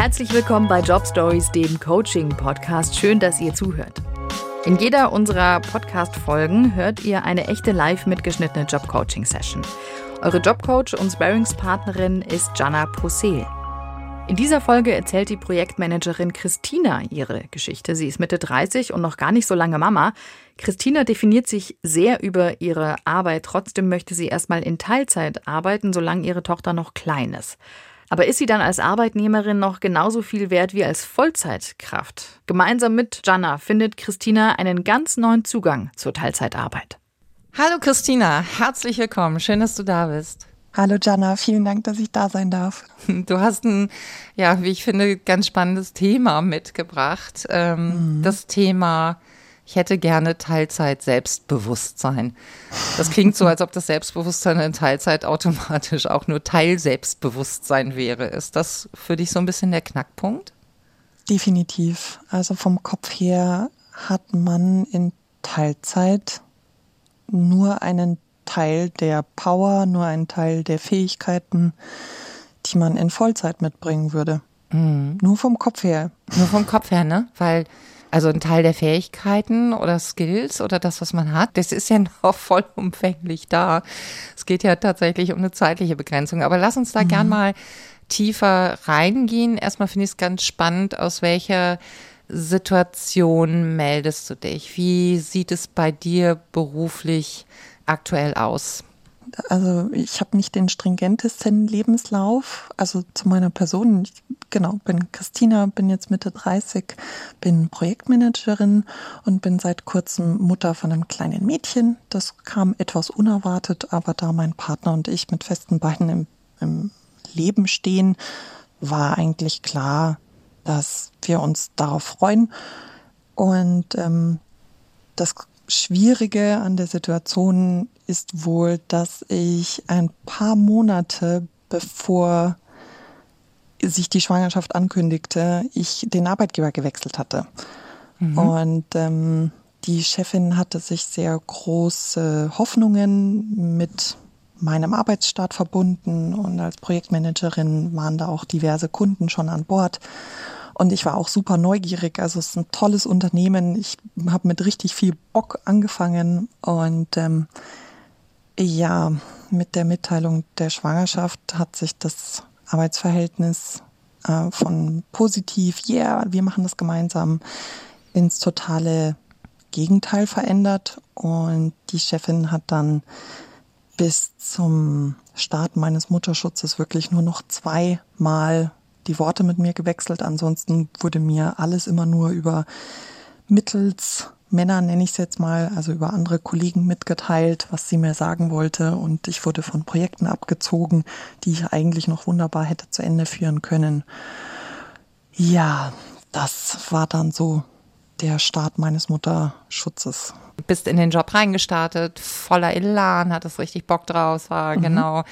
Herzlich willkommen bei Job Stories, dem Coaching-Podcast. Schön, dass ihr zuhört. In jeder unserer Podcast-Folgen hört ihr eine echte live mitgeschnittene Job-Coaching-Session. Eure Jobcoach und Sparringspartnerin ist Jana Posel. In dieser Folge erzählt die Projektmanagerin Christina ihre Geschichte. Sie ist Mitte 30 und noch gar nicht so lange Mama. Christina definiert sich sehr über ihre Arbeit. Trotzdem möchte sie erstmal in Teilzeit arbeiten, solange ihre Tochter noch klein ist. Aber ist sie dann als Arbeitnehmerin noch genauso viel wert wie als Vollzeitkraft? Gemeinsam mit Jana findet Christina einen ganz neuen Zugang zur Teilzeitarbeit. Hallo Christina, herzlich willkommen. Schön, dass du da bist. Hallo Jana, vielen Dank, dass ich da sein darf. Du hast ein, ja, wie ich finde, ganz spannendes Thema mitgebracht. Ähm, mhm. Das Thema, ich hätte gerne Teilzeit Selbstbewusstsein. Das klingt so, als ob das Selbstbewusstsein in Teilzeit automatisch auch nur Teil Selbstbewusstsein wäre. Ist das für dich so ein bisschen der Knackpunkt? Definitiv. Also vom Kopf her hat man in Teilzeit nur einen Teil der Power, nur ein Teil der Fähigkeiten, die man in Vollzeit mitbringen würde. Mhm. Nur vom Kopf her. Nur vom Kopf her, ne? Weil, also ein Teil der Fähigkeiten oder Skills oder das, was man hat, das ist ja noch vollumfänglich da. Es geht ja tatsächlich um eine zeitliche Begrenzung. Aber lass uns da mhm. gern mal tiefer reingehen. Erstmal finde ich es ganz spannend, aus welcher Situation meldest du dich? Wie sieht es bei dir beruflich aktuell aus? Also ich habe nicht den stringentesten Lebenslauf. Also zu meiner Person, ich, genau, bin Christina, bin jetzt Mitte 30, bin Projektmanagerin und bin seit kurzem Mutter von einem kleinen Mädchen. Das kam etwas unerwartet, aber da mein Partner und ich mit festen Beinen im, im Leben stehen, war eigentlich klar, dass wir uns darauf freuen. Und ähm, das Schwierige an der Situation ist wohl, dass ich ein paar Monate bevor sich die Schwangerschaft ankündigte, ich den Arbeitgeber gewechselt hatte. Mhm. Und ähm, die Chefin hatte sich sehr große Hoffnungen mit meinem Arbeitsstart verbunden und als Projektmanagerin waren da auch diverse Kunden schon an Bord. Und ich war auch super neugierig. Also es ist ein tolles Unternehmen. Ich habe mit richtig viel Bock angefangen und ähm, ja, mit der Mitteilung der Schwangerschaft hat sich das Arbeitsverhältnis äh, von positiv, yeah, wir machen das gemeinsam, ins totale Gegenteil verändert. Und die Chefin hat dann bis zum Start meines Mutterschutzes wirklich nur noch zweimal die Worte mit mir gewechselt. Ansonsten wurde mir alles immer nur über mittels Männer, nenne ich es jetzt mal, also über andere Kollegen mitgeteilt, was sie mir sagen wollte. Und ich wurde von Projekten abgezogen, die ich eigentlich noch wunderbar hätte zu Ende führen können. Ja, das war dann so der Start meines Mutterschutzes bist in den Job reingestartet, voller Elan, hattest richtig Bock draus, war mhm. genau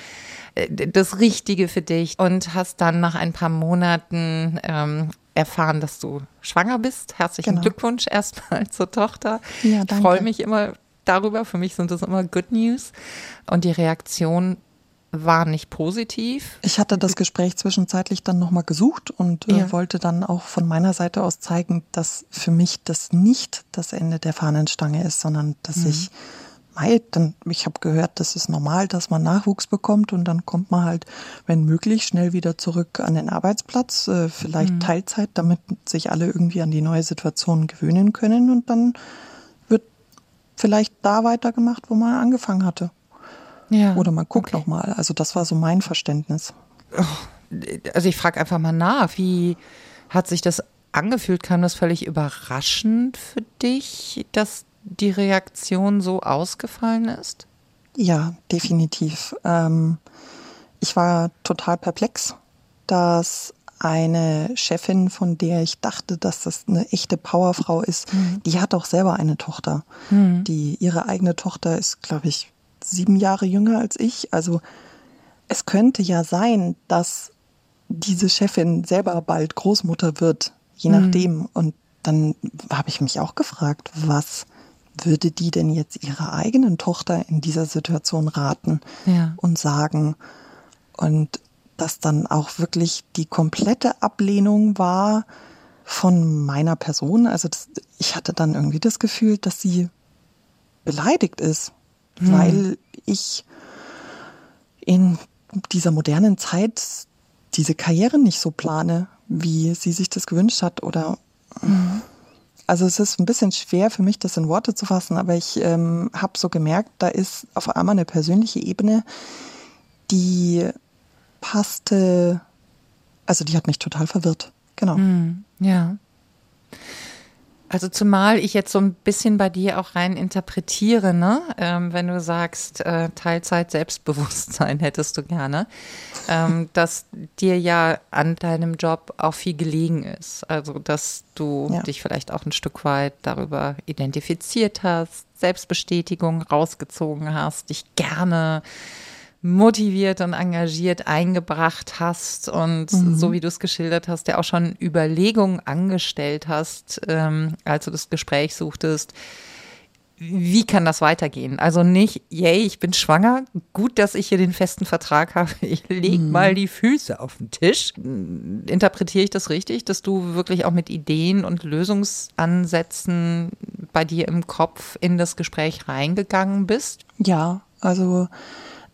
äh, das Richtige für dich und hast dann nach ein paar Monaten ähm, erfahren, dass du schwanger bist. Herzlichen genau. Glückwunsch erstmal zur Tochter. Ja, danke. Ich freue mich immer darüber. Für mich sind das immer Good News. Und die Reaktion war nicht positiv. Ich hatte das Gespräch zwischenzeitlich dann nochmal gesucht und äh, ja. wollte dann auch von meiner Seite aus zeigen, dass für mich das nicht das Ende der Fahnenstange ist, sondern dass mhm. ich dann, ich habe gehört, das ist normal, dass man Nachwuchs bekommt und dann kommt man halt, wenn möglich, schnell wieder zurück an den Arbeitsplatz, äh, vielleicht mhm. Teilzeit, damit sich alle irgendwie an die neue Situation gewöhnen können und dann wird vielleicht da weitergemacht, wo man angefangen hatte. Ja, Oder man guckt okay. noch mal. Also das war so mein Verständnis. Also ich frage einfach mal nach, wie hat sich das angefühlt? Kam das völlig überraschend für dich, dass die Reaktion so ausgefallen ist? Ja, definitiv. Ähm, ich war total perplex, dass eine Chefin, von der ich dachte, dass das eine echte Powerfrau ist, mhm. die hat auch selber eine Tochter. Mhm. Die ihre eigene Tochter ist, glaube ich, sieben Jahre jünger als ich. Also es könnte ja sein, dass diese Chefin selber bald Großmutter wird, je mhm. nachdem. Und dann habe ich mich auch gefragt, was würde die denn jetzt ihrer eigenen Tochter in dieser Situation raten ja. und sagen? Und das dann auch wirklich die komplette Ablehnung war von meiner Person. Also das, ich hatte dann irgendwie das Gefühl, dass sie beleidigt ist, hm. weil ich in dieser modernen Zeit diese Karriere nicht so plane, wie sie sich das gewünscht hat oder hm. also es ist ein bisschen schwer für mich, das in Worte zu fassen, aber ich ähm, habe so gemerkt, da ist auf einmal eine persönliche Ebene, die passte, also die hat mich total verwirrt. Genau. Hm, ja. Also zumal ich jetzt so ein bisschen bei dir auch rein interpretiere, ne? Ähm, wenn du sagst, äh, Teilzeit Selbstbewusstsein hättest du gerne, ähm, dass dir ja an deinem Job auch viel gelegen ist. Also dass du ja. dich vielleicht auch ein Stück weit darüber identifiziert hast, Selbstbestätigung rausgezogen hast, dich gerne motiviert und engagiert eingebracht hast und mhm. so wie du es geschildert hast, ja auch schon Überlegungen angestellt hast, ähm, als du das Gespräch suchtest. Wie kann das weitergehen? Also nicht, yay, ich bin schwanger, gut, dass ich hier den festen Vertrag habe, ich leg mhm. mal die Füße auf den Tisch. Interpretiere ich das richtig, dass du wirklich auch mit Ideen und Lösungsansätzen bei dir im Kopf in das Gespräch reingegangen bist? Ja, also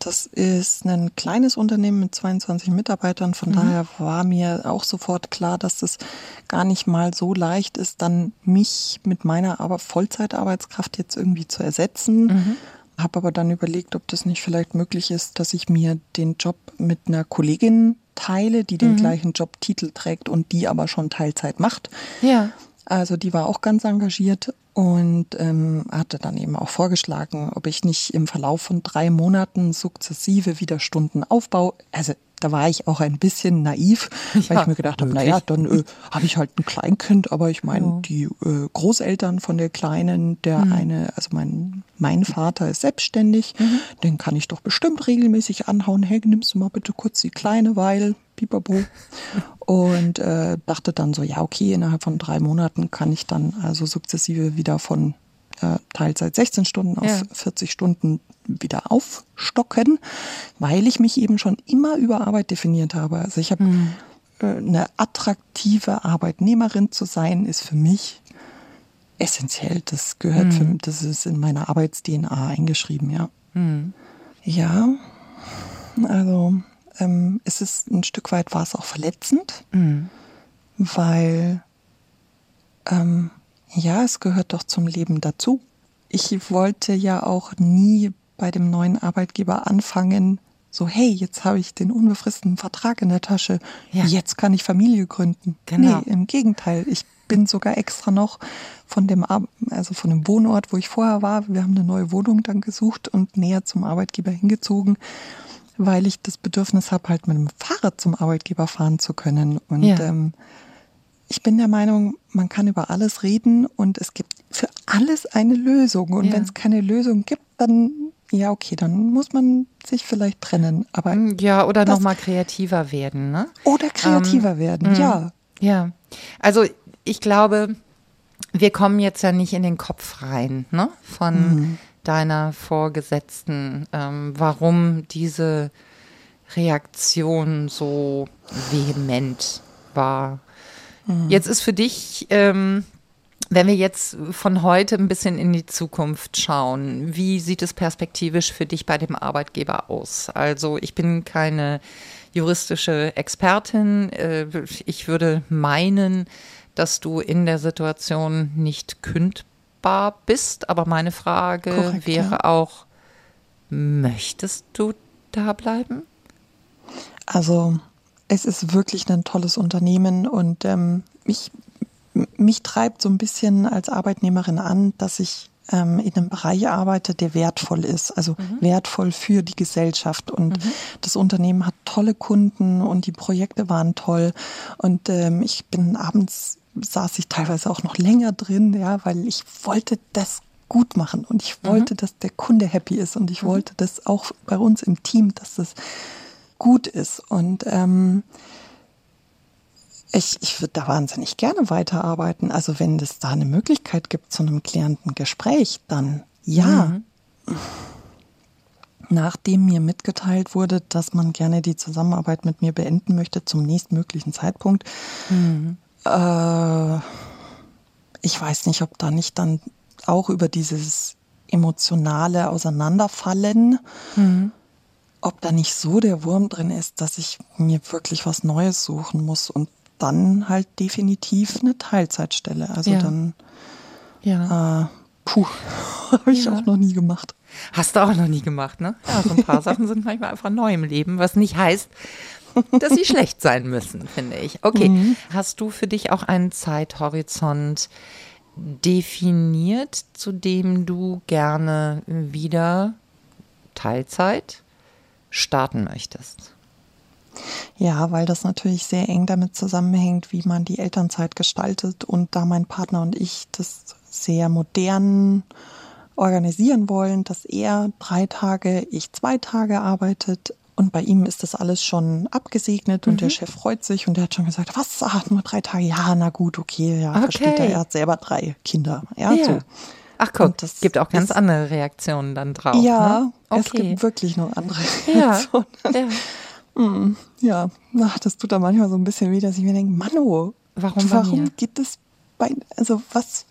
das ist ein kleines Unternehmen mit 22 Mitarbeitern. Von mhm. daher war mir auch sofort klar, dass es gar nicht mal so leicht ist, dann mich mit meiner aber Vollzeitarbeitskraft jetzt irgendwie zu ersetzen. Mhm. Habe aber dann überlegt, ob das nicht vielleicht möglich ist, dass ich mir den Job mit einer Kollegin teile, die den mhm. gleichen Jobtitel trägt und die aber schon Teilzeit macht. Ja. Also die war auch ganz engagiert und ähm, hatte dann eben auch vorgeschlagen, ob ich nicht im Verlauf von drei Monaten sukzessive wieder Stunden aufbaue. Also da war ich auch ein bisschen naiv, ja, weil ich mir gedacht habe, naja, dann äh, habe ich halt ein Kleinkind, aber ich meine, ja. die äh, Großeltern von der Kleinen, der mhm. eine, also mein, mein Vater ist selbstständig, mhm. den kann ich doch bestimmt regelmäßig anhauen, hey, nimmst du mal bitte kurz die Kleine, weil Pipapo. Und äh, dachte dann so, ja, okay, innerhalb von drei Monaten kann ich dann also sukzessive wieder von äh, Teilzeit 16 Stunden auf ja. 40 Stunden wieder aufstocken, weil ich mich eben schon immer über Arbeit definiert habe. Also ich habe mhm. äh, eine attraktive Arbeitnehmerin zu sein, ist für mich essentiell. Das gehört mhm. für mich, das ist in meiner Arbeits-DNA eingeschrieben, ja. Mhm. Ja, also ähm, ist es ein Stück weit war es auch verletzend, mhm. weil ähm, ja, es gehört doch zum Leben dazu. Ich wollte ja auch nie bei dem neuen Arbeitgeber anfangen, so, hey, jetzt habe ich den unbefristeten Vertrag in der Tasche, ja. jetzt kann ich Familie gründen. Genau. Nee, im Gegenteil, ich bin sogar extra noch von dem, also von dem Wohnort, wo ich vorher war, wir haben eine neue Wohnung dann gesucht und näher zum Arbeitgeber hingezogen weil ich das Bedürfnis habe, halt mit dem Fahrrad zum Arbeitgeber fahren zu können. Und ja. ähm, ich bin der Meinung, man kann über alles reden und es gibt für alles eine Lösung. Und ja. wenn es keine Lösung gibt, dann ja, okay, dann muss man sich vielleicht trennen. Aber mm, ja, oder nochmal kreativer werden, ne? Oder kreativer ähm, werden, mh. ja. Ja. Also ich glaube, wir kommen jetzt ja nicht in den Kopf rein, ne? Von mhm deiner Vorgesetzten, ähm, warum diese Reaktion so vehement war. Mhm. Jetzt ist für dich, ähm, wenn wir jetzt von heute ein bisschen in die Zukunft schauen, wie sieht es perspektivisch für dich bei dem Arbeitgeber aus? Also ich bin keine juristische Expertin. Äh, ich würde meinen, dass du in der Situation nicht kündbar erreichbar bist. Aber meine Frage Korrekt, wäre ja. auch, möchtest du da bleiben? Also es ist wirklich ein tolles Unternehmen und ähm, mich, mich treibt so ein bisschen als Arbeitnehmerin an, dass ich ähm, in einem Bereich arbeite, der wertvoll ist, also mhm. wertvoll für die Gesellschaft. Und mhm. das Unternehmen hat tolle Kunden und die Projekte waren toll. Und ähm, ich bin abends saß ich teilweise auch noch länger drin, ja, weil ich wollte das gut machen und ich wollte, mhm. dass der Kunde happy ist und ich mhm. wollte das auch bei uns im Team, dass das gut ist. Und ähm, ich, ich würde da wahnsinnig gerne weiterarbeiten. Also wenn es da eine Möglichkeit gibt zu einem klärenden Gespräch, dann ja. Mhm. nachdem mir mitgeteilt wurde, dass man gerne die Zusammenarbeit mit mir beenden möchte zum nächstmöglichen Zeitpunkt. Mhm. Äh, ich weiß nicht, ob da nicht dann auch über dieses emotionale Auseinanderfallen, mhm. ob da nicht so der Wurm drin ist, dass ich mir wirklich was Neues suchen muss und dann halt definitiv eine Teilzeitstelle. Also ja. dann, ja. Äh, puh, habe ich ja. auch noch nie gemacht. Hast du auch noch nie gemacht, ne? Ja, so ein paar Sachen sind manchmal einfach neu im Leben, was nicht heißt, dass sie schlecht sein müssen, finde ich. Okay, mhm. hast du für dich auch einen Zeithorizont definiert, zu dem du gerne wieder Teilzeit starten möchtest? Ja, weil das natürlich sehr eng damit zusammenhängt, wie man die Elternzeit gestaltet und da mein Partner und ich das sehr modern organisieren wollen, dass er drei Tage, ich zwei Tage arbeitet. Und bei ihm ist das alles schon abgesegnet und mhm. der Chef freut sich und der hat schon gesagt, was, ah, nur drei Tage? Ja, na gut, okay, ja, okay. versteht er, er hat selber drei Kinder. Ja, ja. so. Ach guck, es gibt auch ganz ist, andere Reaktionen dann drauf. Ja, ne? okay. es gibt wirklich noch andere Reaktionen. Ja, ja. Hm, ja, ach, das tut da manchmal so ein bisschen weh, dass ich mir denke, Mano, warum, warum geht es bei, also was,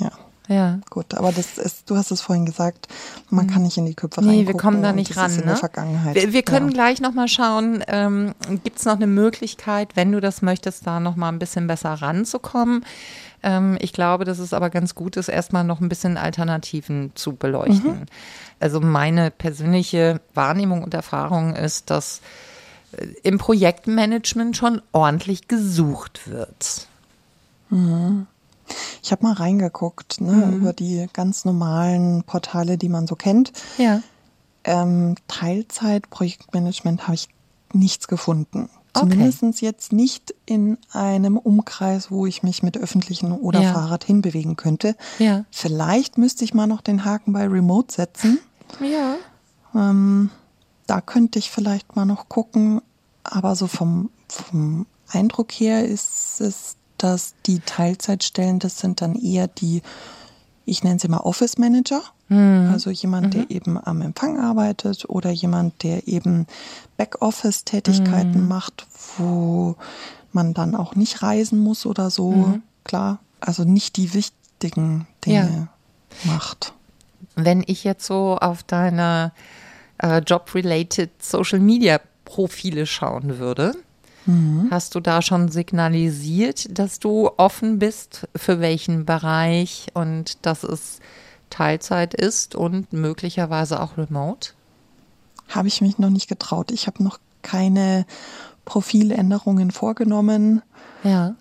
ja. Ja. Gut, aber das ist, du hast es vorhin gesagt, man kann nicht in die Köpfe Nee, wir kommen da nicht ran. Ne? Vergangenheit. Wir, wir können ja. gleich nochmal schauen, ähm, gibt es noch eine Möglichkeit, wenn du das möchtest, da nochmal ein bisschen besser ranzukommen. Ähm, ich glaube, dass es aber ganz gut ist, erstmal noch ein bisschen Alternativen zu beleuchten. Mhm. Also meine persönliche Wahrnehmung und Erfahrung ist, dass äh, im Projektmanagement schon ordentlich gesucht wird. Mhm. Ich habe mal reingeguckt, ne, mhm. über die ganz normalen Portale, die man so kennt. Ja. Ähm, Teilzeit, Projektmanagement habe ich nichts gefunden. Okay. Zumindest jetzt nicht in einem Umkreis, wo ich mich mit öffentlichen oder ja. Fahrrad hinbewegen könnte. Ja. Vielleicht müsste ich mal noch den Haken bei Remote setzen. Ja. Ähm, da könnte ich vielleicht mal noch gucken. Aber so vom, vom Eindruck her ist es dass die Teilzeitstellen, das sind dann eher die, ich nenne sie mal Office Manager. Mhm. Also jemand, mhm. der eben am Empfang arbeitet oder jemand, der eben Backoffice-Tätigkeiten mhm. macht, wo man dann auch nicht reisen muss oder so. Mhm. Klar, also nicht die wichtigen Dinge ja. macht. Wenn ich jetzt so auf deine äh, Job-related Social Media Profile schauen würde, Mhm. Hast du da schon signalisiert, dass du offen bist für welchen Bereich und dass es Teilzeit ist und möglicherweise auch remote? Habe ich mich noch nicht getraut. Ich habe noch keine Profiländerungen vorgenommen. Ja.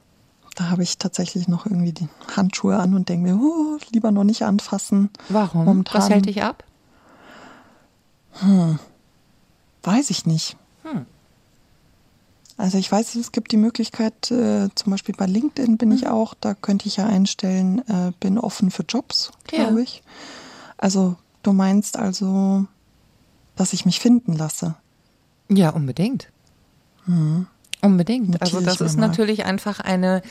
Da habe ich tatsächlich noch irgendwie die Handschuhe an und denke mir, oh, lieber noch nicht anfassen. Warum? Momentan, Was hält dich ab? Hm, weiß ich nicht. Hm. Also ich weiß, es gibt die Möglichkeit, äh, zum Beispiel bei LinkedIn bin mhm. ich auch, da könnte ich ja einstellen, äh, bin offen für Jobs, glaube ja. ich. Also du meinst also, dass ich mich finden lasse? Ja, unbedingt. Mhm. Unbedingt. Notiere also das ist natürlich einfach eine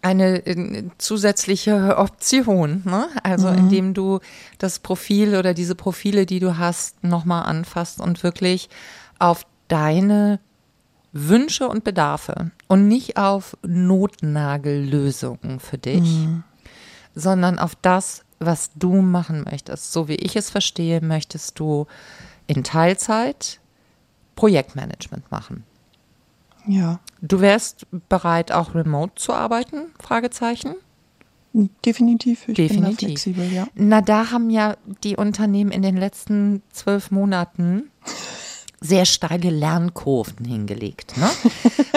eine äh, zusätzliche Option, ne? Also mhm. indem du das Profil oder diese Profile, die du hast, nochmal anfasst und wirklich auf deine Wünsche und Bedarfe und nicht auf Notnagellösungen für dich, mhm. sondern auf das, was du machen möchtest. So wie ich es verstehe, möchtest du in Teilzeit Projektmanagement machen. Ja. Du wärst bereit, auch remote zu arbeiten? Fragezeichen. Definitiv. Ich Definitiv. Bin flexibel, ja. Na, da haben ja die Unternehmen in den letzten zwölf Monaten sehr steile Lernkurven hingelegt. Ne?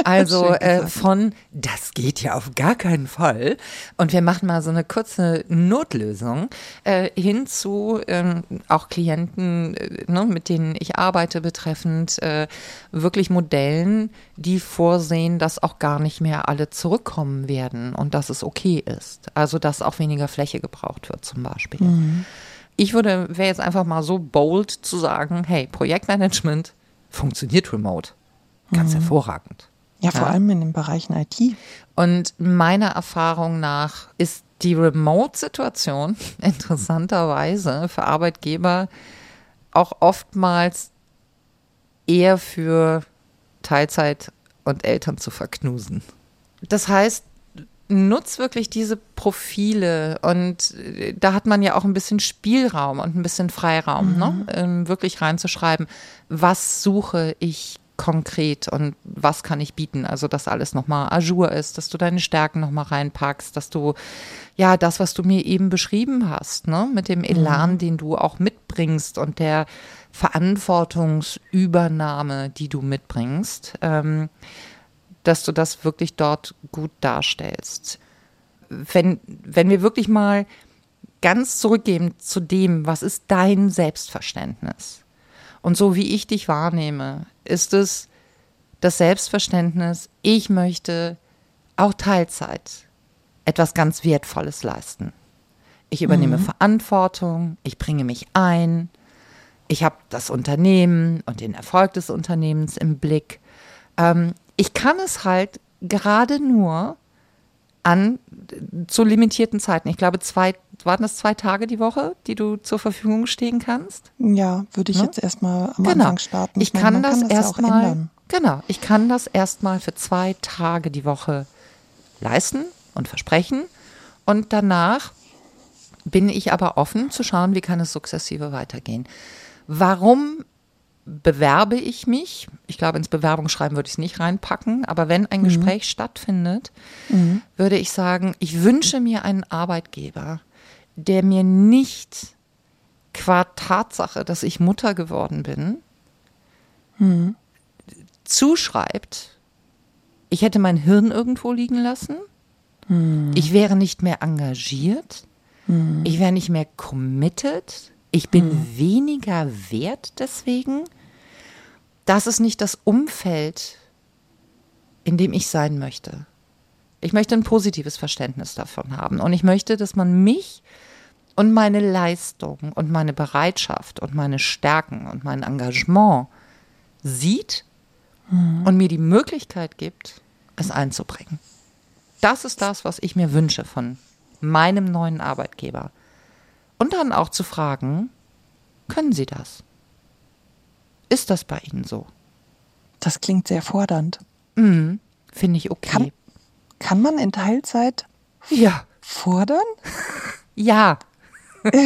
Also äh, von, das geht ja auf gar keinen Fall. Und wir machen mal so eine kurze Notlösung äh, hin zu ähm, auch Klienten, äh, ne, mit denen ich arbeite, betreffend äh, wirklich Modellen, die vorsehen, dass auch gar nicht mehr alle zurückkommen werden und dass es okay ist. Also dass auch weniger Fläche gebraucht wird zum Beispiel. Mhm. Ich würde, wäre jetzt einfach mal so bold zu sagen, hey, Projektmanagement funktioniert remote. Ganz mhm. hervorragend. Ja, vor ja. allem in den Bereichen IT. Und meiner Erfahrung nach ist die Remote-Situation interessanterweise für Arbeitgeber auch oftmals eher für Teilzeit und Eltern zu verknusen. Das heißt, nutz wirklich diese Profile und äh, da hat man ja auch ein bisschen Spielraum und ein bisschen Freiraum, ne? mhm. ne? ähm, wirklich reinzuschreiben, was suche ich konkret und was kann ich bieten. Also, dass alles nochmal ajour ist, dass du deine Stärken nochmal reinpackst, dass du ja das, was du mir eben beschrieben hast, ne, mit dem Elan, mhm. den du auch mitbringst und der Verantwortungsübernahme, die du mitbringst, ähm, dass du das wirklich dort gut darstellst. Wenn, wenn wir wirklich mal ganz zurückgehen zu dem, was ist dein Selbstverständnis? Und so wie ich dich wahrnehme, ist es das Selbstverständnis, ich möchte auch Teilzeit etwas ganz Wertvolles leisten. Ich übernehme mhm. Verantwortung, ich bringe mich ein, ich habe das Unternehmen und den Erfolg des Unternehmens im Blick. Ähm, ich kann es halt gerade nur an zu limitierten Zeiten. Ich glaube, zwei, waren das zwei Tage die Woche, die du zur Verfügung stehen kannst? Ja, würde ich ne? jetzt erstmal am genau. Anfang starten. Ich, ich meine, kann das, das erstmal. Ja genau, ich kann das erstmal für zwei Tage die Woche leisten und versprechen. Und danach bin ich aber offen zu schauen, wie kann es sukzessive weitergehen. Warum bewerbe ich mich. Ich glaube, ins Bewerbungsschreiben würde ich es nicht reinpacken, aber wenn ein mhm. Gespräch stattfindet, mhm. würde ich sagen, ich wünsche mir einen Arbeitgeber, der mir nicht qua Tatsache, dass ich Mutter geworden bin, mhm. zuschreibt, ich hätte mein Hirn irgendwo liegen lassen, mhm. ich wäre nicht mehr engagiert, mhm. ich wäre nicht mehr committed, ich bin mhm. weniger wert deswegen. Das ist nicht das Umfeld, in dem ich sein möchte. Ich möchte ein positives Verständnis davon haben. Und ich möchte, dass man mich und meine Leistung und meine Bereitschaft und meine Stärken und mein Engagement sieht mhm. und mir die Möglichkeit gibt, es einzubringen. Das ist das, was ich mir wünsche von meinem neuen Arbeitgeber. Und dann auch zu fragen, können Sie das? Ist das bei Ihnen so? Das klingt sehr fordernd. Mhm, Finde ich okay. Kann, kann man in Teilzeit ja. fordern? Ja.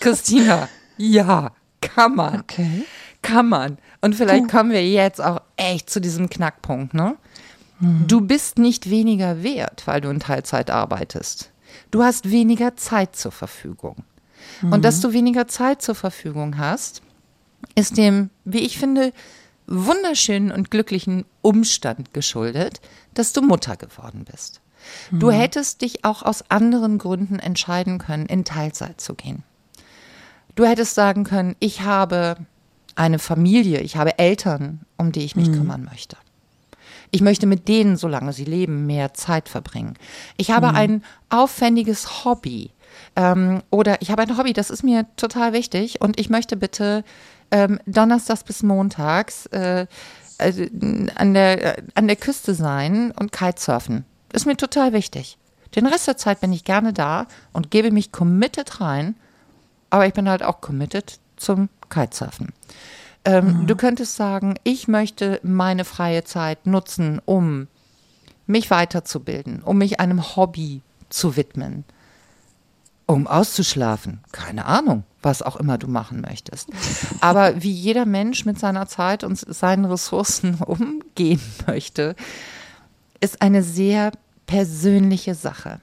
Christina, ja, kann man. Okay. Kann man. Und vielleicht kommen wir jetzt auch echt zu diesem Knackpunkt, ne? Mhm. Du bist nicht weniger wert, weil du in Teilzeit arbeitest. Du hast weniger Zeit zur Verfügung. Mhm. Und dass mhm. du weniger Zeit zur Verfügung hast, ist dem, wie ich finde, wunderschönen und glücklichen Umstand geschuldet, dass du Mutter geworden bist. Mhm. Du hättest dich auch aus anderen Gründen entscheiden können, in Teilzeit zu gehen. Du hättest sagen können, ich habe eine Familie, ich habe Eltern, um die ich mich mhm. kümmern möchte. Ich möchte mit denen, solange sie leben, mehr Zeit verbringen. Ich habe mhm. ein aufwendiges Hobby. Ähm, oder ich habe ein Hobby, das ist mir total wichtig und ich möchte bitte ähm, donnerstags bis montags äh, also, an, der, an der Küste sein und Kitesurfen. Ist mir total wichtig. Den Rest der Zeit bin ich gerne da und gebe mich committed rein, aber ich bin halt auch committed zum Kitesurfen. Ähm, mhm. Du könntest sagen, ich möchte meine freie Zeit nutzen, um mich weiterzubilden, um mich einem Hobby zu widmen. Um auszuschlafen. Keine Ahnung, was auch immer du machen möchtest. Aber wie jeder Mensch mit seiner Zeit und seinen Ressourcen umgehen möchte, ist eine sehr persönliche Sache.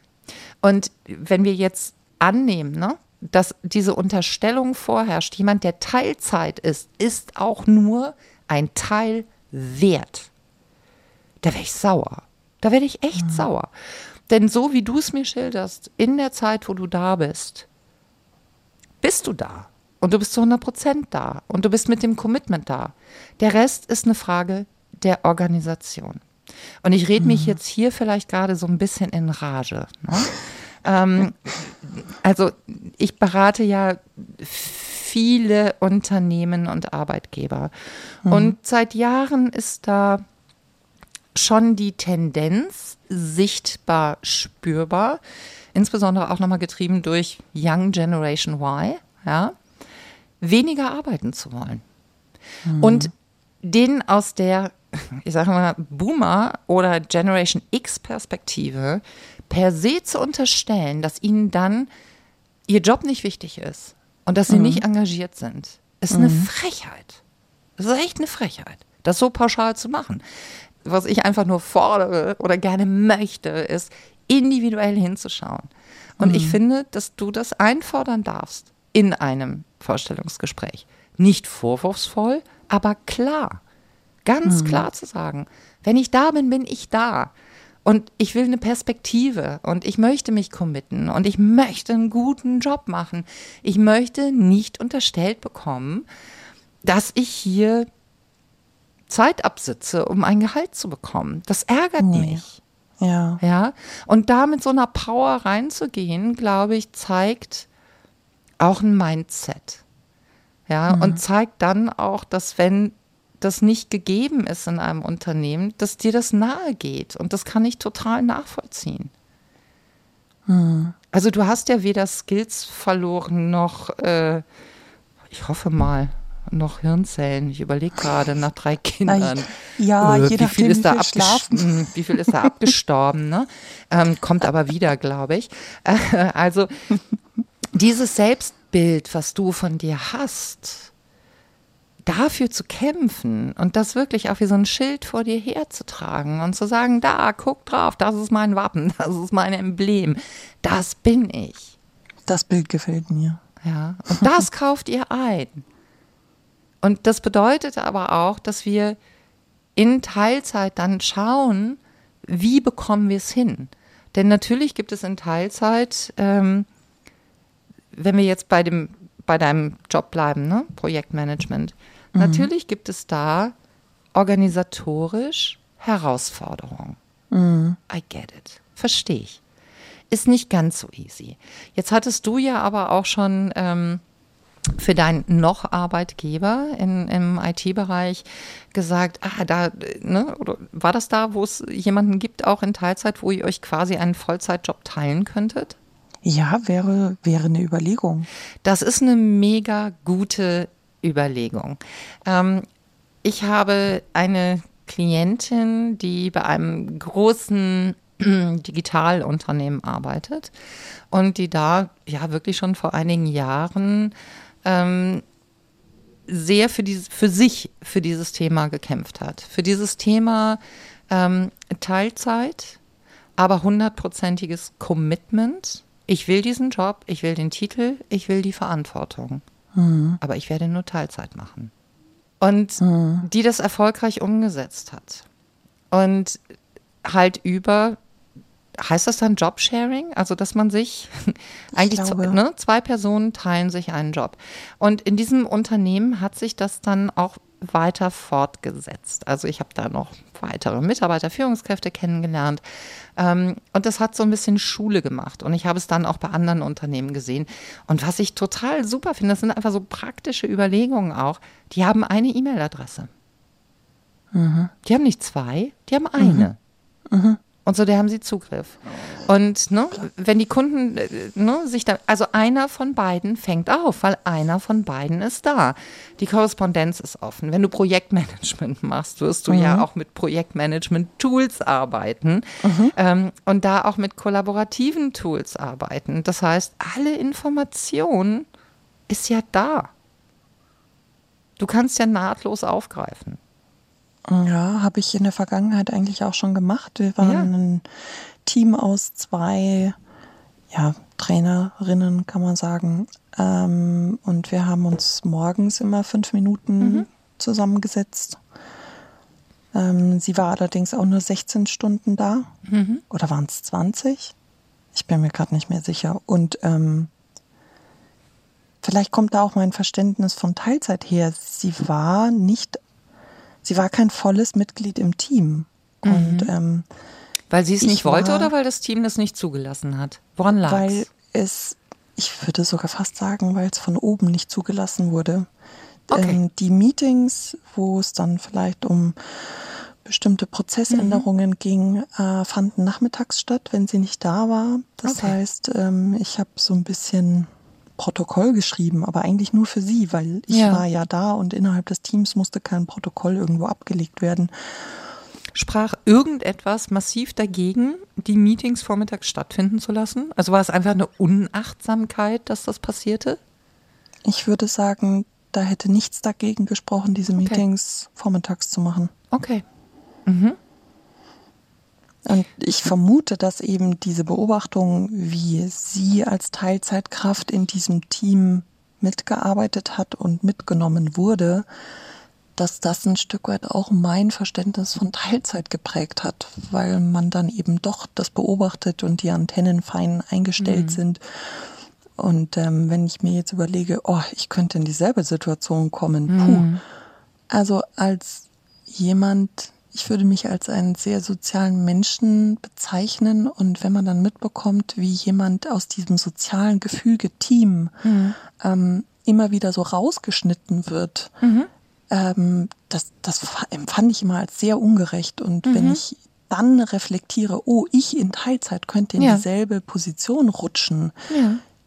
Und wenn wir jetzt annehmen, ne, dass diese Unterstellung vorherrscht, jemand, der Teilzeit ist, ist auch nur ein Teil wert, da wäre ich sauer. Da werde ich echt mhm. sauer. Denn so wie du es mir schilderst, in der Zeit, wo du da bist, bist du da. Und du bist zu 100 Prozent da. Und du bist mit dem Commitment da. Der Rest ist eine Frage der Organisation. Und ich rede mich mhm. jetzt hier vielleicht gerade so ein bisschen in Rage. Ne? ähm, also ich berate ja viele Unternehmen und Arbeitgeber. Mhm. Und seit Jahren ist da schon die Tendenz sichtbar spürbar, insbesondere auch nochmal getrieben durch Young Generation Y, ja, weniger arbeiten zu wollen. Mhm. Und den aus der, ich sage mal, Boomer oder Generation X Perspektive per se zu unterstellen, dass ihnen dann ihr Job nicht wichtig ist und dass sie mhm. nicht engagiert sind, ist eine mhm. Frechheit. Das ist echt eine Frechheit, das so pauschal zu machen. Was ich einfach nur fordere oder gerne möchte, ist, individuell hinzuschauen. Und mhm. ich finde, dass du das einfordern darfst in einem Vorstellungsgespräch. Nicht vorwurfsvoll, aber klar. Ganz mhm. klar zu sagen, wenn ich da bin, bin ich da. Und ich will eine Perspektive und ich möchte mich committen und ich möchte einen guten Job machen. Ich möchte nicht unterstellt bekommen, dass ich hier Zeit absitze, um ein Gehalt zu bekommen. Das ärgert nee. mich. Ja. Ja. Und da mit so einer Power reinzugehen, glaube ich, zeigt auch ein Mindset. Ja. Mhm. Und zeigt dann auch, dass wenn das nicht gegeben ist in einem Unternehmen, dass dir das nahe geht. Und das kann ich total nachvollziehen. Mhm. Also du hast ja weder Skills verloren noch, äh, ich hoffe mal, noch Hirnzellen. Ich überlege gerade nach drei Kindern. Ja, äh, je wie viel ist da hm, Wie viel ist da abgestorben? Ne? Ähm, kommt aber wieder, glaube ich. Äh, also dieses Selbstbild, was du von dir hast, dafür zu kämpfen und das wirklich auch wie so ein Schild vor dir herzutragen und zu sagen, da, guck drauf, das ist mein Wappen, das ist mein Emblem, das bin ich. Das Bild gefällt mir. Ja, und das kauft ihr ein. Und das bedeutet aber auch, dass wir in Teilzeit dann schauen, wie bekommen wir es hin. Denn natürlich gibt es in Teilzeit, ähm, wenn wir jetzt bei, dem, bei deinem Job bleiben, ne? Projektmanagement, mhm. natürlich gibt es da organisatorisch Herausforderungen. Mhm. I get it. Verstehe ich. Ist nicht ganz so easy. Jetzt hattest du ja aber auch schon ähm, für deinen noch Arbeitgeber in, im IT-Bereich gesagt, ah, da, ne, oder war das da, wo es jemanden gibt, auch in Teilzeit, wo ihr euch quasi einen Vollzeitjob teilen könntet? Ja, wäre, wäre eine Überlegung. Das ist eine mega gute Überlegung. Ähm, ich habe eine Klientin, die bei einem großen Digitalunternehmen arbeitet und die da ja wirklich schon vor einigen Jahren ähm, sehr für, dieses, für sich, für dieses Thema gekämpft hat. Für dieses Thema ähm, Teilzeit, aber hundertprozentiges Commitment. Ich will diesen Job, ich will den Titel, ich will die Verantwortung. Mhm. Aber ich werde nur Teilzeit machen. Und mhm. die das erfolgreich umgesetzt hat. Und halt über heißt das dann Jobsharing? Also, dass man sich eigentlich zwei, ne, zwei Personen teilen sich einen Job. Und in diesem Unternehmen hat sich das dann auch weiter fortgesetzt. Also ich habe da noch weitere Mitarbeiter, Führungskräfte kennengelernt. Ähm, und das hat so ein bisschen Schule gemacht. Und ich habe es dann auch bei anderen Unternehmen gesehen. Und was ich total super finde, das sind einfach so praktische Überlegungen auch. Die haben eine E-Mail-Adresse. Mhm. Die haben nicht zwei, die haben eine. Mhm. Mhm. Und so, da haben sie Zugriff. Und ne, wenn die Kunden äh, ne, sich da, also einer von beiden fängt auf, weil einer von beiden ist da. Die Korrespondenz ist offen. Wenn du Projektmanagement machst, wirst du mhm. ja auch mit Projektmanagement-Tools arbeiten mhm. ähm, und da auch mit kollaborativen Tools arbeiten. Das heißt, alle Information ist ja da. Du kannst ja nahtlos aufgreifen. Ja, habe ich in der Vergangenheit eigentlich auch schon gemacht. Wir waren ja. ein Team aus zwei ja, Trainerinnen, kann man sagen. Ähm, und wir haben uns morgens immer fünf Minuten mhm. zusammengesetzt. Ähm, sie war allerdings auch nur 16 Stunden da. Mhm. Oder waren es 20? Ich bin mir gerade nicht mehr sicher. Und ähm, vielleicht kommt da auch mein Verständnis von Teilzeit her. Sie war nicht sie war kein volles Mitglied im Team. Mhm. Und, ähm, weil sie es nicht wollte war, oder weil das Team das nicht zugelassen hat? Woran lag Weil es, ich würde sogar fast sagen, weil es von oben nicht zugelassen wurde. Okay. Ähm, die Meetings, wo es dann vielleicht um bestimmte Prozessänderungen mhm. ging, äh, fanden nachmittags statt, wenn sie nicht da war. Das okay. heißt, ähm, ich habe so ein bisschen Protokoll geschrieben, aber eigentlich nur für sie, weil ich Ja. war ja da und innerhalb des Teams musste kein Protokoll irgendwo abgelegt werden. Sprach irgendetwas massiv dagegen, die Meetings vormittags stattfinden zu lassen? Also war es einfach eine Unachtsamkeit, dass das passierte? Ich würde sagen, da hätte nichts dagegen gesprochen, diese Meetings vormittags zu machen. Okay. Und ich vermute, dass eben diese Beobachtung, wie sie als Teilzeitkraft in diesem Team mitgearbeitet hat und mitgenommen wurde, dass das ein Stück weit auch mein Verständnis von Teilzeit geprägt hat, weil man dann eben doch das beobachtet und die Antennen fein eingestellt sind. Und ähm, wenn ich mir jetzt überlege, oh, ich könnte in dieselbe Situation kommen, puh. Also als jemand, ich würde mich als einen sehr sozialen Menschen bezeichnen und wenn man dann mitbekommt, wie jemand aus diesem sozialen Gefüge Team ähm, immer wieder so rausgeschnitten wird, ähm, das, das empfand ich immer als sehr ungerecht. Und wenn ich dann reflektiere, oh, ich in Teilzeit könnte in Ja. dieselbe Position rutschen,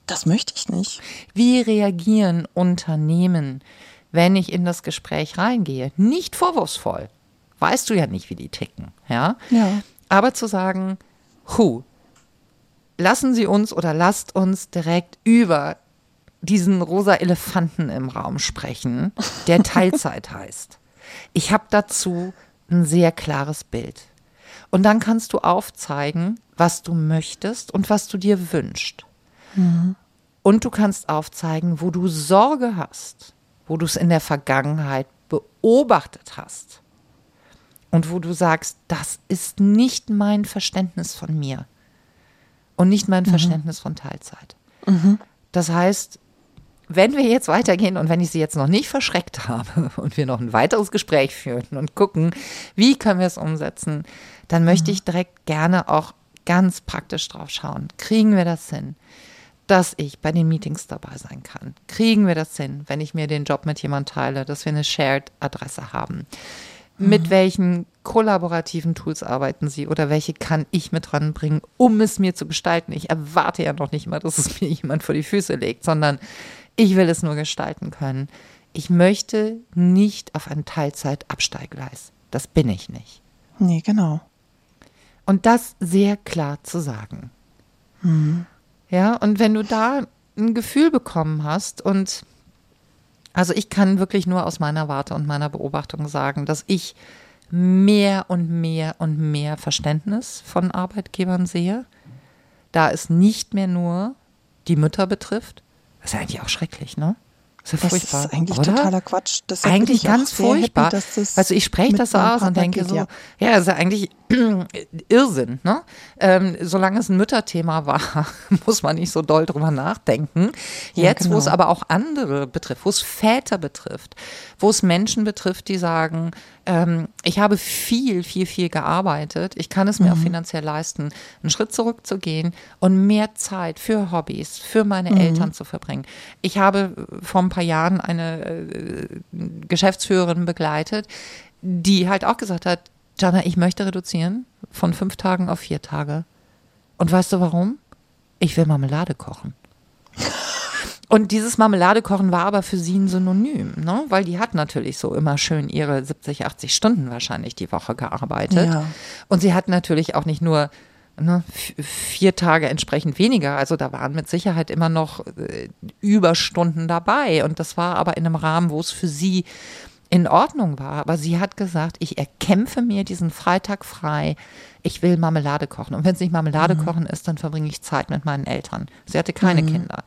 das möchte ich nicht. Wie reagieren Unternehmen, wenn ich in das Gespräch reingehe? Nicht vorwurfsvoll. Weißt du ja nicht, wie die ticken, ja? Ja. Aber zu sagen, hu, lassen Sie uns oder lasst uns direkt über diesen rosa Elefanten im Raum sprechen, der Teilzeit heißt. Ich habe dazu ein sehr klares Bild. Und dann kannst du aufzeigen, was du möchtest und was du dir wünschst. Und du kannst aufzeigen, wo du Sorge hast, wo du es in der Vergangenheit beobachtet hast. Und wo du sagst, das ist nicht mein Verständnis von mir und nicht mein Verständnis von Teilzeit. Das heißt, wenn wir jetzt weitergehen und wenn ich Sie jetzt noch nicht verschreckt habe und wir noch ein weiteres Gespräch führen und gucken, wie können wir es umsetzen, dann möchte ich direkt gerne auch ganz praktisch drauf schauen. Kriegen wir das hin, dass ich bei den Meetings dabei sein kann? Kriegen wir das hin, wenn ich mir den Job mit jemand teile, dass wir eine Shared-Adresse haben? Mit welchen kollaborativen Tools arbeiten Sie oder welche kann ich mit ranbringen, um es mir zu gestalten? Ich erwarte ja noch nicht mal, dass es mir jemand vor die Füße legt, sondern ich will es nur gestalten können. Ich möchte nicht auf ein Teilzeit-Absteigleis. Das bin ich nicht. Nee, genau. Und das sehr klar zu sagen. Ja, und wenn du da ein Gefühl bekommen hast und also ich kann wirklich nur aus meiner Warte und meiner Beobachtung sagen, dass ich mehr und mehr und mehr Verständnis von Arbeitgebern sehe, da es nicht mehr nur die Mütter betrifft. Das ist ja eigentlich auch schrecklich, ne? Das ist ja Das furchtbar. ist eigentlich oder? totaler Quatsch. Deshalb eigentlich ganz furchtbar. Happy, das also ich spreche das so aus und denke geht, so, ja. ja, das ist ja eigentlich Irrsinn, ne? Ähm, solange es ein Mütterthema war, muss man nicht so doll drüber nachdenken. Ja, Jetzt, wo es genau. aber auch andere betrifft, wo es Väter betrifft, wo es Menschen betrifft, die sagen, ähm, ich habe viel, viel, viel gearbeitet, ich kann es mir auch Mhm. finanziell leisten, einen Schritt zurückzugehen und mehr Zeit für Hobbys, für meine Mhm. Eltern zu verbringen. Ich habe vor ein paar Jahren eine äh, Geschäftsführerin begleitet, die halt auch gesagt hat, Jana, ich möchte reduzieren von fünf Tagen auf vier Tage. Und weißt du warum? Ich will Marmelade kochen. Und dieses Marmeladekochen war aber für sie ein Synonym, ne? weil die hat natürlich so immer schön ihre 70, 80 Stunden wahrscheinlich die Woche gearbeitet. Ja. Und sie hat natürlich auch nicht nur ne, vier Tage entsprechend weniger, also da waren mit Sicherheit immer noch äh, Überstunden dabei. Und das war aber in einem Rahmen, wo es für sie in Ordnung war. Aber sie hat gesagt, ich erkämpfe mir diesen Freitag frei. Ich will Marmelade kochen. Und wenn es nicht Marmelade kochen ist, dann verbringe ich Zeit mit meinen Eltern. Sie hatte keine Kinder.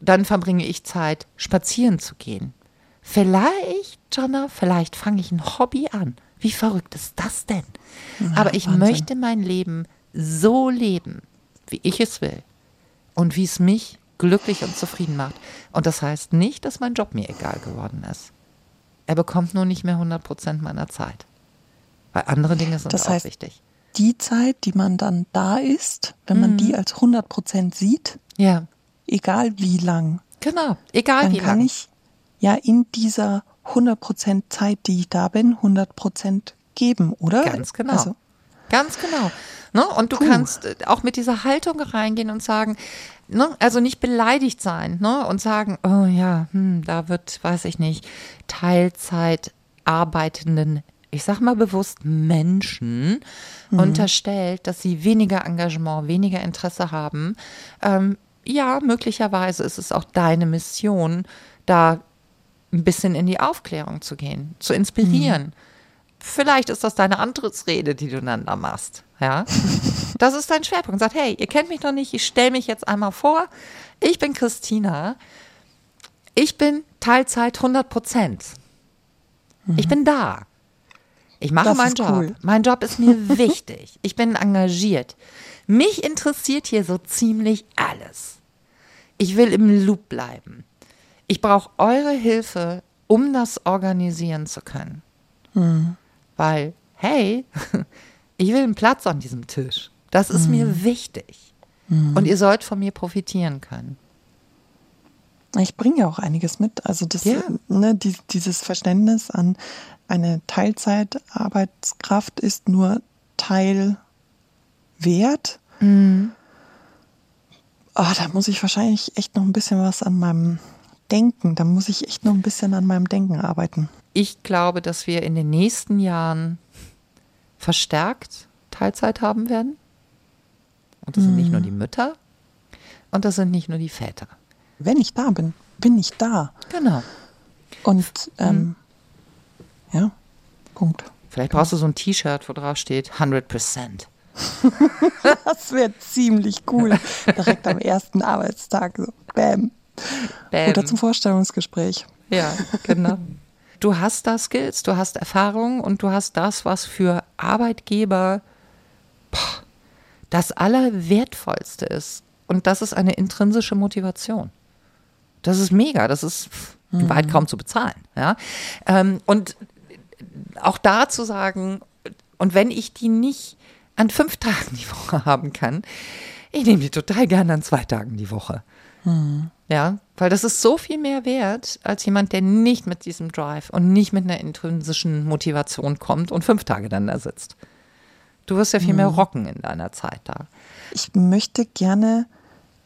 Dann verbringe ich Zeit, spazieren zu gehen. Vielleicht, Jonna, vielleicht fange ich ein Hobby an. Wie verrückt ist das denn? Aber ich Wahnsinn. möchte mein Leben so leben, wie ich es will. Und wie es mich glücklich und zufrieden macht. Und das heißt nicht, dass mein Job mir egal geworden ist. Er bekommt nur nicht mehr 100 Prozent meiner Zeit. Weil andere Dinge sind Das auch heißt, wichtig. Die Zeit, die man dann da ist, wenn man Mhm. die als 100 Prozent sieht, Ja, egal wie lang, genau. Egal dann wie kann lang. ich ja in dieser 100 Prozent Zeit, die ich da bin, 100 Prozent geben, oder? Ganz genau. Also, Ganz genau. Ne? Und du Puh. kannst äh, auch mit dieser Haltung reingehen und sagen, ne? also nicht beleidigt sein ne? und sagen, oh ja, hm, da wird, weiß ich nicht, Teilzeit arbeitenden ich sag mal bewusst Menschen mhm. unterstellt, dass sie weniger Engagement, weniger Interesse haben. Ähm, ja, möglicherweise ist es auch deine Mission, da ein bisschen in die Aufklärung zu gehen, zu inspirieren. Mhm. Vielleicht ist das deine Antrittsrede, die du dann da machst. Ja, das ist dein Schwerpunkt. Sag, hey, ihr kennt mich noch nicht, ich stelle mich jetzt einmal vor. Ich bin Christina. Ich bin Teilzeit 100 Prozent. Mhm. Ich bin da. Ich mache das meinen Job. Cool. Mein Job ist mir wichtig. Ich bin engagiert. Mich interessiert hier so ziemlich alles. Ich will im Loop bleiben. Ich brauche eure Hilfe, um das organisieren zu können. Mhm. Weil, hey, ich will einen Platz an diesem Tisch. Das ist mhm. mir wichtig. Mhm. Und ihr sollt von mir profitieren können. Ich bringe ja auch einiges mit. Also das, ja. ne, die, dieses Verständnis an eine Teilzeitarbeitskraft ist nur Teilwert. Mhm. Oh, da muss ich wahrscheinlich echt noch ein bisschen was an meinem Denken, da muss ich echt noch ein bisschen an meinem Denken arbeiten. Ich glaube, dass wir in den nächsten Jahren verstärkt Teilzeit haben werden. Und das mhm. sind nicht nur mhm. die Mütter und das sind nicht nur die Väter. Wenn ich da bin, bin ich da. Genau. Und ähm, mhm. ja, Punkt. Vielleicht brauchst du so ein T-Shirt, wo drauf steht 100%. das wäre ziemlich cool. Direkt am ersten Arbeitstag so, bam. Bam. Oder zum Vorstellungsgespräch. Ja, genau. Du hast da Skills, du hast Erfahrung und du hast das, was für Arbeitgeber boah, das Allerwertvollste ist. Und das ist eine intrinsische Motivation. Das ist mega, das ist mhm. weit kaum zu bezahlen. Ja? Ähm, und auch da zu sagen, und wenn ich die nicht an fünf Tagen die Woche haben kann, ich nehme die total gerne an zwei Tagen die Woche. Mhm. Ja, weil das ist so viel mehr wert als jemand, der nicht mit diesem Drive und nicht mit einer intrinsischen Motivation kommt und fünf Tage dann da sitzt. Du wirst ja viel mehr hm. rocken in deiner Zeit da. Ich möchte gerne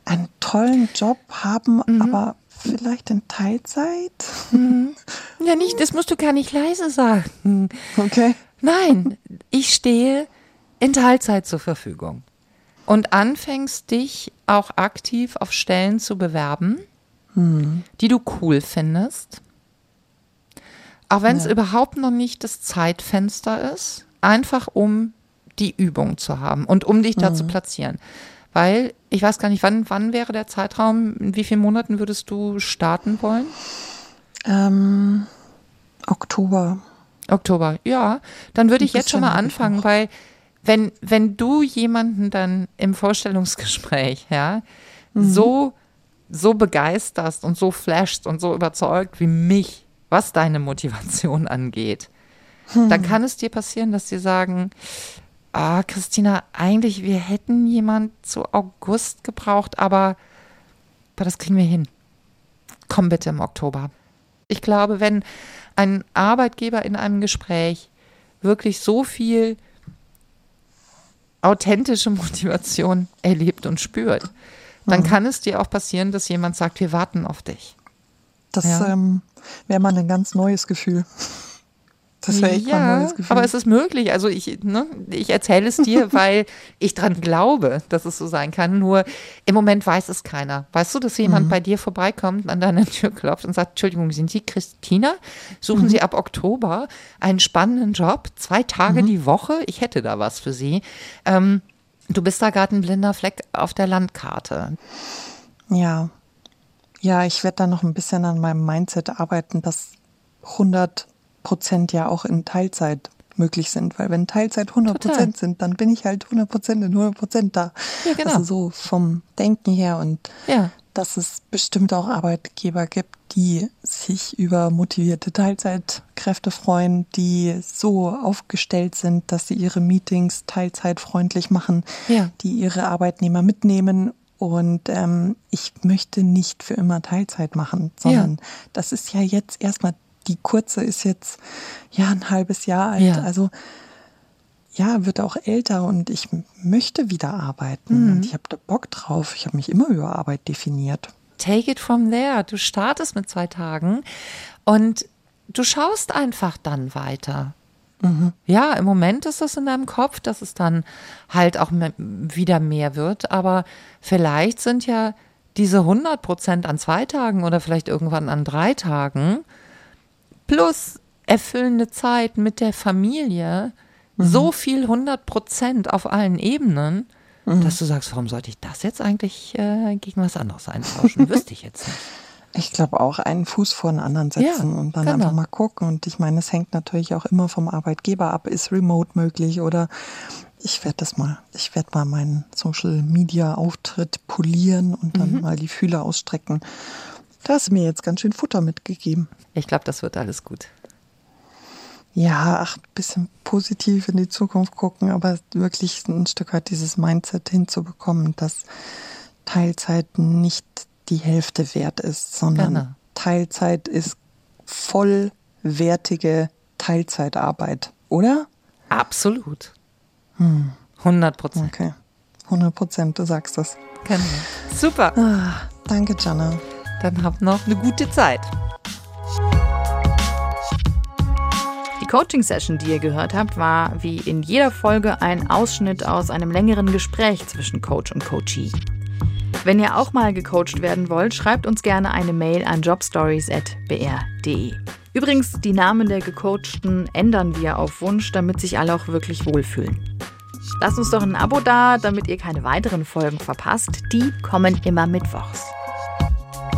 einen tollen Job haben, mhm. aber vielleicht in Teilzeit? Mhm. Ja, nicht, das musst du gar nicht leise sagen. Okay. Nein, ich stehe in Teilzeit zur Verfügung. Und anfängst dich auch aktiv auf Stellen zu bewerben, mhm. die du cool findest. Auch wenn es ja. überhaupt noch nicht das Zeitfenster ist, einfach um die Übung zu haben und um dich da mhm. zu platzieren. Weil ich weiß gar nicht, wann, wann wäre der Zeitraum, in wie vielen Monaten würdest du starten wollen? Ähm, Oktober. Oktober, ja. Dann würde ich jetzt schon mal anfangen, weil wenn, wenn du jemanden dann im Vorstellungsgespräch, ja, mhm. so, so begeisterst und so flashst und so überzeugt wie mich, was deine Motivation angeht, mhm. dann kann es dir passieren, dass sie sagen, ah, Christina, eigentlich, wir hätten jemand zu August gebraucht, aber, aber das kriegen wir hin. Komm bitte im Oktober. Ich glaube, wenn ein Arbeitgeber in einem Gespräch wirklich so viel authentische Motivation erlebt und spürt, dann mhm. kann es dir auch passieren, dass jemand sagt, wir warten auf dich. Das ja. ähm, wäre mal ein ganz neues Gefühl. Das wäre echt ja, mal ein neues Gefühl. Aber es ist möglich. Also ich, ne, ich erzähle es dir, weil ich dran glaube, dass es so sein kann. Nur im Moment weiß es keiner. Weißt du, dass jemand mhm. bei dir vorbeikommt, an deiner Tür klopft und sagt, Entschuldigung, sind Sie Christina? Suchen mhm. Sie ab Oktober einen spannenden Job, zwei Tage mhm. die Woche? Ich hätte da was für Sie. Ähm, du bist da gerade ein blinder Fleck auf der Landkarte. Ja. Ja, ich werde da noch ein bisschen an meinem Mindset arbeiten, dass 100 Prozent ja auch in Teilzeit möglich sind, weil wenn Teilzeit 100 Prozent sind, dann bin ich halt 100 Prozent in 100 Prozent da. Ja, genau. Also so vom Denken her und ja. dass es bestimmt auch Arbeitgeber gibt, die sich über motivierte Teilzeitkräfte freuen, die so aufgestellt sind, dass sie ihre Meetings teilzeitfreundlich machen, ja. die ihre Arbeitnehmer mitnehmen und ähm, ich möchte nicht für immer Teilzeit machen, sondern ja. das ist ja jetzt erstmal die kurze ist jetzt ja ein halbes Jahr alt. Ja. Also ja, wird auch älter und ich möchte wieder arbeiten Mhm. und ich habe da Bock drauf. Ich habe mich immer über Arbeit definiert. Take it from there. Du startest mit zwei Tagen und du schaust einfach dann weiter. Ja, im Moment ist es in deinem Kopf, dass es dann halt auch wieder mehr wird, aber vielleicht sind ja diese 100 Prozent an zwei Tagen oder vielleicht irgendwann an drei Tagen plus erfüllende Zeit mit der Familie so viel 100 Prozent auf allen Ebenen, dass du sagst, warum sollte ich das jetzt eigentlich äh, gegen was anderes eintauschen? Wüsste ich jetzt nicht. Ich glaube auch einen Fuß vor den anderen setzen Ja, und dann genau. einfach mal gucken. Und ich meine, es hängt natürlich auch immer vom Arbeitgeber ab. Ist Remote möglich oder ich werde das mal, ich werde mal meinen Social Media Auftritt polieren und dann Mhm. mal die Fühler ausstrecken. Da hast du mir jetzt ganz schön Futter mitgegeben. Ich glaube, das wird alles gut. Ja, ach, ein bisschen positiv in die Zukunft gucken, aber wirklich ein Stück weit dieses Mindset hinzubekommen, dass Teilzeit nicht die Hälfte wert ist, sondern Genau. Teilzeit ist vollwertige Teilzeitarbeit, oder? Absolut. 100 Prozent. Okay. 100 Prozent, du sagst das. Genau. Super. Ah, danke, Jana. Dann habt noch eine gute Zeit. Die Coaching-Session, die ihr gehört habt, war wie in jeder Folge ein Ausschnitt aus einem längeren Gespräch zwischen Coach und Coachee. Wenn ihr auch mal gecoacht werden wollt, schreibt uns gerne eine Mail an jobstories.br.de. Übrigens, die Namen der Gecoachten ändern wir auf Wunsch, damit sich alle auch wirklich wohlfühlen. Lasst uns doch ein Abo da, damit ihr keine weiteren Folgen verpasst. Die kommen immer mittwochs.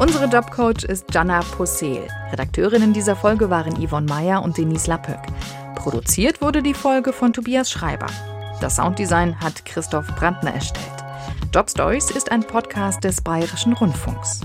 Unsere Jobcoach ist Jana Possel. Redakteurinnen dieser Folge waren Yvonne Meyer und Denise Lappöck. Produziert wurde die Folge von Tobias Schreiber. Das Sounddesign hat Christoph Brandner erstellt. Job Stories ist ein Podcast des Bayerischen Rundfunks.